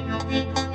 Música